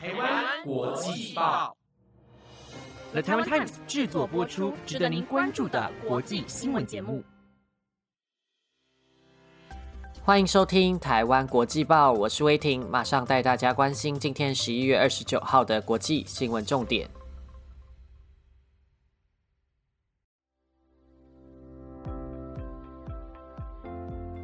台湾国际报，The Taiwan Times 制作播出，值得您关注的国际新闻节目。欢迎收听台湾国际报，我是威婷，马上带大家关心今天十一月二十九号的国际新闻重点。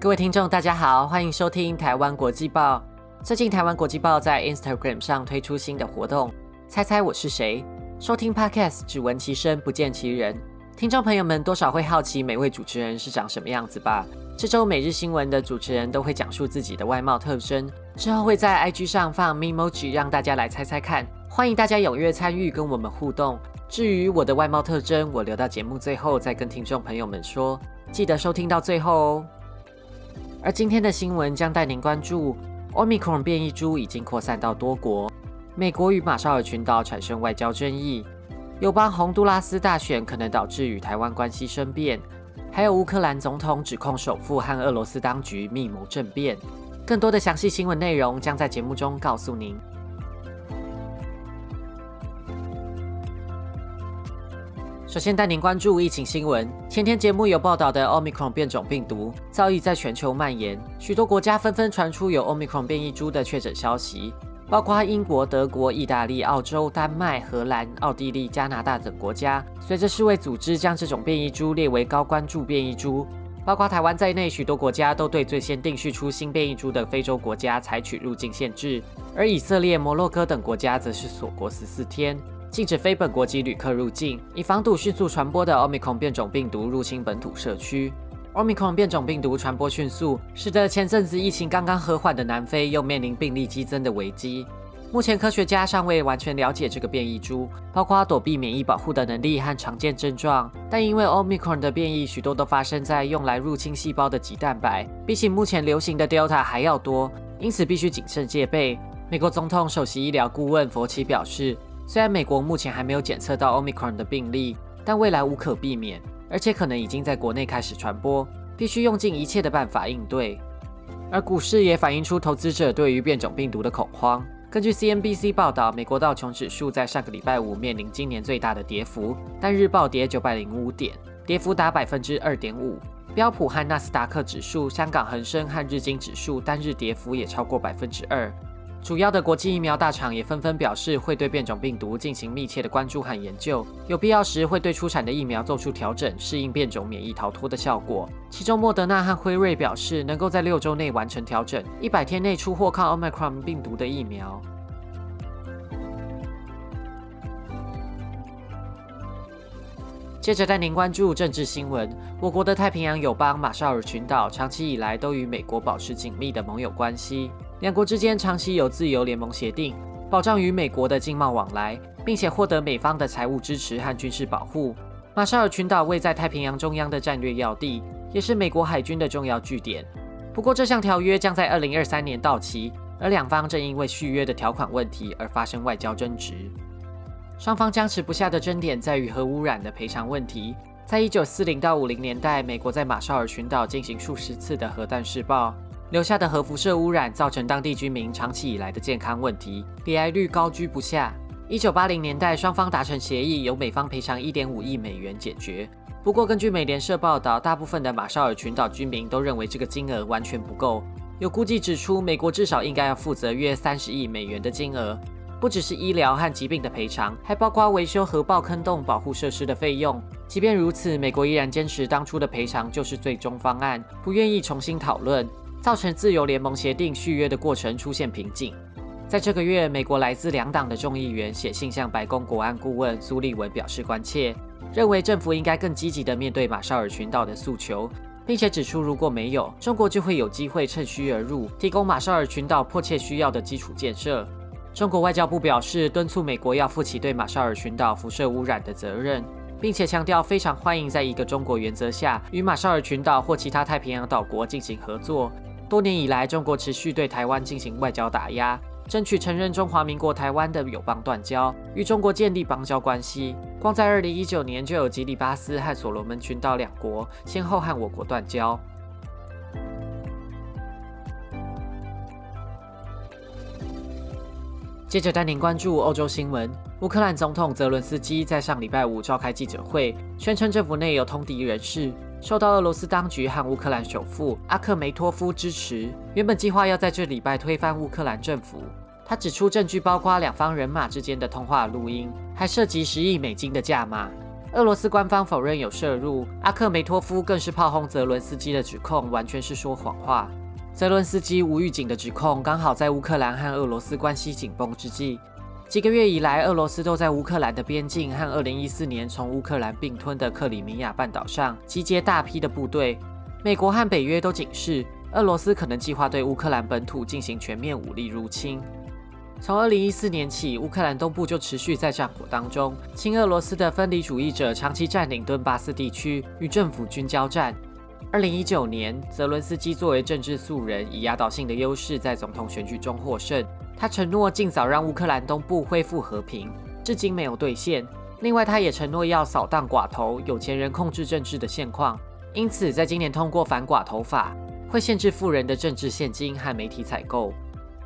各位听众，大家好，欢迎收听台湾国际报。最近，台湾国际报在 Instagram 上推出新的活动，猜猜我是谁？收听 Podcast 只闻其声，不见其人。听众朋友们多少会好奇每位主持人是长什么样子吧？这周每日新闻的主持人都会讲述自己的外貌特征，之后会在 IG 上放 Memoji 让大家来猜猜看。欢迎大家踊跃参与，跟我们互动。至于我的外貌特征，我留到节目最后再跟听众朋友们说，记得收听到最后哦。而今天的新闻将带您关注，Omicron 变异株已经扩散到多国，美国与马绍尔群岛产生外交争议，友邦洪都拉斯大选可能导致与台湾关系生变，还有乌克兰总统指控首富和俄罗斯当局密谋政变。更多的详细新闻内容将在节目中告诉您。首先带您关注疫情新闻。前天节目有报道的 Omicron 变种病毒早已在全球蔓延，许多国家纷纷传出有 Omicron 变异株的确诊消息，包括英国、德国、意大利、澳洲、丹麦、荷兰、奥地利、加拿大等国家。随着世卫组织将这种变异株列为高关注变异株，包括台湾在内，许多国家都对最先定序出新变异株的非洲国家采取入境限制，而以色列、摩洛哥等国家则是锁国十四天。禁止非本国籍旅客入境，以防堵迅速传播的 Omicron 变种病毒入侵本土社区。Omicron 变种病毒传播迅速，使得前阵子疫情刚刚和缓的南非又面临病例激增的危机。目前科学家尚未完全了解这个变异株，包括躲避免疫保护的能力和常见症状。但因为 Omicron 的变异许多都发生在用来入侵细胞的棘蛋白，比起目前流行的 Delta 还要多，因此必须谨慎戒备。美国总统首席医疗顾问佛奇表示。虽然美国目前还没有检测到 Omicron 的病例，但未来无可避免，而且可能已经在国内开始传播，必须用尽一切的办法应对。而股市也反映出投资者对于变种病毒的恐慌。根据 CNBC 报道，美国道琼指数在上个礼拜五面临今年最大的跌幅，单日暴跌九百零五点，跌幅达百分之二点五。标普和纳斯达克指数、香港恒生和日经指数单日跌幅也超过百分之二。主要的国际疫苗大厂也纷纷表示，会对变种病毒进行密切的关注和研究，有必要时会对出产的疫苗做出调整，适应变种免疫逃脱的效果。其中，莫德纳和辉瑞表示，能够在六周内完成调整，一百天内出货抗 Omicron 病毒的疫苗。接着带您关注政治新闻，我国的太平洋友邦马绍尔群岛长期以来都与美国保持紧密的盟友关系。两国之间长期有自由联盟协定，保障与美国的经贸往来，并且获得美方的财务支持和军事保护。马绍尔群岛位在太平洋中央的战略要地，也是美国海军的重要据点。不过，这项条约将在二零二三年到期，而两方正因为续约的条款问题而发生外交争执。双方僵持不下的争点在于核污染的赔偿问题。在一九四零到五零年代，美国在马绍尔群岛进行数十次的核弹试爆。留下的核辐射污染造成当地居民长期以来的健康问题，罹癌率高居不下。一九八零年代，双方达成协议，由美方赔偿一点五亿美元解决。不过，根据美联社报道，大部分的马绍尔群岛居民都认为这个金额完全不够。有估计指出，美国至少应该要负责约三十亿美元的金额，不只是医疗和疾病的赔偿，还包括维修核爆坑洞保护设施的费用。即便如此，美国依然坚持当初的赔偿就是最终方案，不愿意重新讨论。造成自由联盟协定续约的过程出现瓶颈。在这个月，美国来自两党的众议员写信向白宫国安顾问苏利文表示关切，认为政府应该更积极地面对马绍尔群岛的诉求，并且指出如果没有，中国就会有机会趁虚而入，提供马绍尔群岛迫切需要的基础建设。中国外交部表示，敦促美国要负起对马绍尔群岛辐射污染的责任，并且强调非常欢迎在一个中国原则下与马绍尔群岛或其他太平洋岛国进行合作。多年以来，中国持续对台湾进行外交打压，争取承认中华民国台湾的友邦断交，与中国建立邦交关系。光在二零一九年，就有吉里巴斯和所罗门群岛两国先后和我国断交。接着带您关注欧洲新闻。乌克兰总统泽伦斯基在上礼拜五召开记者会，宣称政府内有通敌人士，受到俄罗斯当局和乌克兰首富阿克梅托夫支持，原本计划要在这礼拜推翻乌克兰政府。他指出，证据包括两方人马之间的通话录音，还涉及十亿美金的价码。俄罗斯官方否认有涉入，阿克梅托夫更是炮轰泽伦斯基的指控完全是说谎话。泽伦斯基无预警的指控，刚好在乌克兰和俄罗斯关系紧绷之际。几个月以来，俄罗斯都在乌克兰的边境和2014年从乌克兰并吞的克里米亚半岛上集结大批的部队。美国和北约都警示，俄罗斯可能计划对乌克兰本土进行全面武力入侵。从2014年起，乌克兰东部就持续在战火当中，亲俄罗斯的分离主义者长期占领顿巴斯地区，与政府军交战。二零一九年，泽伦斯基作为政治素人，以压倒性的优势在总统选举中获胜。他承诺尽早让乌克兰东部恢复和平，至今没有兑现。另外，他也承诺要扫荡寡头、有钱人控制政治的现况。因此，在今年通过反寡头法，会限制富人的政治现金和媒体采购。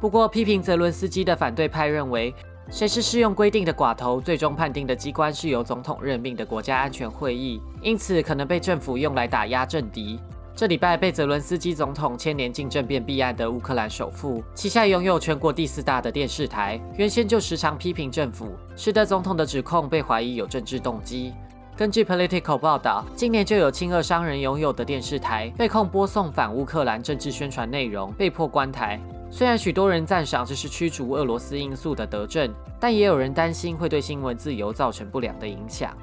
不过，批评泽伦斯基的反对派认为。谁是适用规定的寡头？最终判定的机关是由总统任命的国家安全会议，因此可能被政府用来打压政敌。这礼拜被泽伦斯基总统牵连进政变弊案的乌克兰首富，旗下拥有全国第四大的电视台，原先就时常批评政府，使得总统的指控被怀疑有政治动机。根据 Political 报道，今年就有亲俄商人拥有的电视台被控播送反乌克兰政治宣传内容，被迫关台。虽然许多人赞赏这是驱逐俄罗斯因素的德政，但也有人担心会对新闻自由造成不良的影响。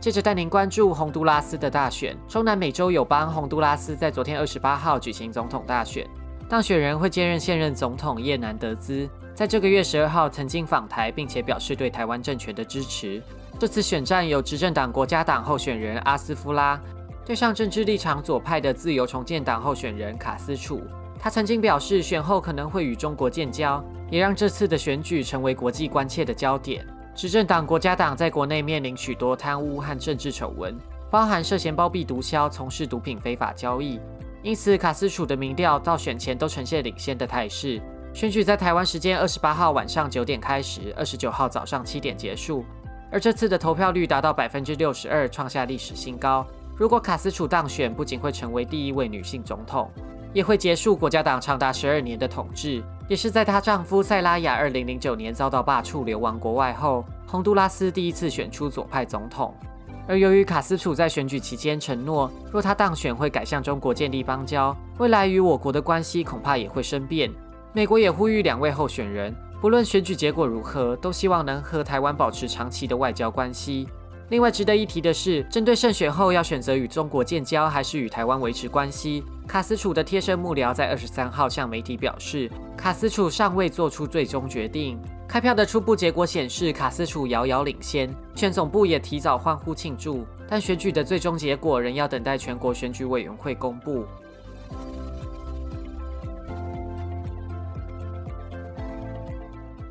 接着带您关注洪都拉斯的大选，中南美洲友邦洪都拉斯在昨天二十八号举行总统大选，当选人会接任现任总统叶南德兹，在这个月十二号曾经访台，并且表示对台湾政权的支持。这次选战有执政党国家党候选人阿斯夫拉。对上政治立场左派的自由重建党候选人卡斯楚，他曾经表示选后可能会与中国建交，也让这次的选举成为国际关切的焦点。执政党国家党在国内面临许多贪污和政治丑闻，包含涉嫌包庇毒枭、从事毒品非法交易，因此卡斯楚的民调到选前都呈现领先的态势。选举在台湾时间二十八号晚上九点开始，二十九号早上七点结束，而这次的投票率达到百分之六十二，创下历史新高。如果卡斯楚当选，不仅会成为第一位女性总统，也会结束国家党长达十二年的统治。也是在她丈夫塞拉雅二零零九年遭到罢黜流亡国外后，洪都拉斯第一次选出左派总统。而由于卡斯楚在选举期间承诺，若他当选会改向中国建立邦交，未来与我国的关系恐怕也会生变。美国也呼吁两位候选人，不论选举结果如何，都希望能和台湾保持长期的外交关系。另外值得一提的是，针对胜选后要选择与中国建交还是与台湾维持关系，卡斯楚的贴身幕僚在二十三号向媒体表示，卡斯楚尚未做出最终决定。开票的初步结果显示，卡斯楚遥遥领先，选总部也提早欢呼庆祝，但选举的最终结果仍要等待全国选举委员会公布。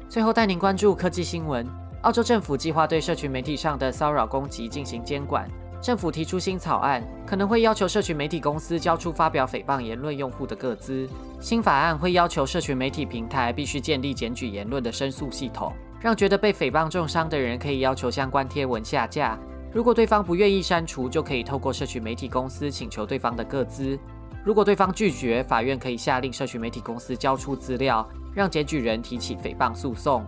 最后带您关注科技新闻。澳洲政府计划对社群媒体上的骚扰攻击进行监管。政府提出新草案，可能会要求社群媒体公司交出发表诽谤言论用户的个资。新法案会要求社群媒体平台必须建立检举言论的申诉系统，让觉得被诽谤重伤的人可以要求相关贴文下架。如果对方不愿意删除，就可以透过社群媒体公司请求对方的个资。如果对方拒绝，法院可以下令社群媒体公司交出资料，让检举人提起诽谤诉讼。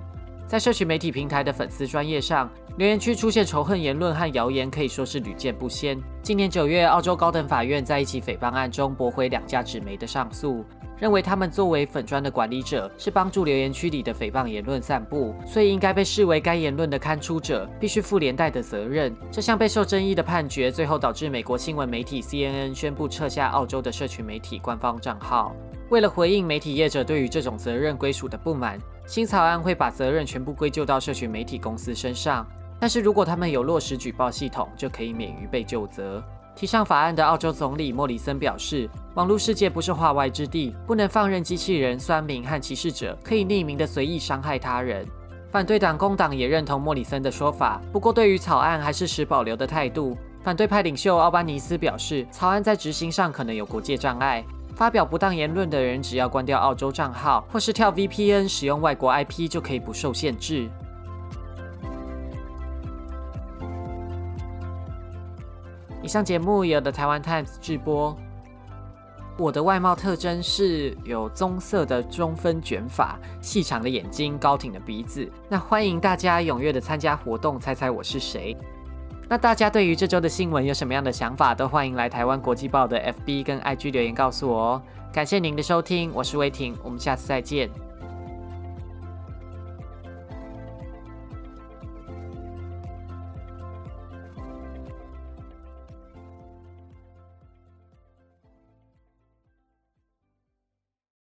在社群媒体平台的粉丝专业上，留言区出现仇恨言论和谣言，可以说是屡见不鲜。今年九月，澳洲高等法院在一起诽谤案中驳回两家纸媒的上诉，认为他们作为粉专的管理者，是帮助留言区里的诽谤言论散布，所以应该被视为该言论的刊出者，必须负连带的责任。这项备受争议的判决，最后导致美国新闻媒体 CNN 宣布撤下澳洲的社群媒体官方账号。为了回应媒体业者对于这种责任归属的不满。新草案会把责任全部归咎到社群媒体公司身上，但是如果他们有落实举报系统，就可以免于被就责。提上法案的澳洲总理莫里森表示，网络世界不是化外之地，不能放任机器人、酸民和歧视者可以匿名的随意伤害他人。反对党工党也认同莫里森的说法，不过对于草案还是持保留的态度。反对派领袖奥巴尼斯表示，草案在执行上可能有国界障碍。发表不当言论的人，只要关掉澳洲账号或是跳 VPN，使用外国 IP 就可以不受限制。以上节目由的台湾 Times 制播。我的外貌特征是有棕色的中分卷发、细长的眼睛、高挺的鼻子。那欢迎大家踊跃的参加活动，猜猜我是谁？那大家对于这周的新闻有什么样的想法，都欢迎来台湾国际报的 FB 跟 IG 留言告诉我哦。感谢您的收听，我是威霆，我们下次再见。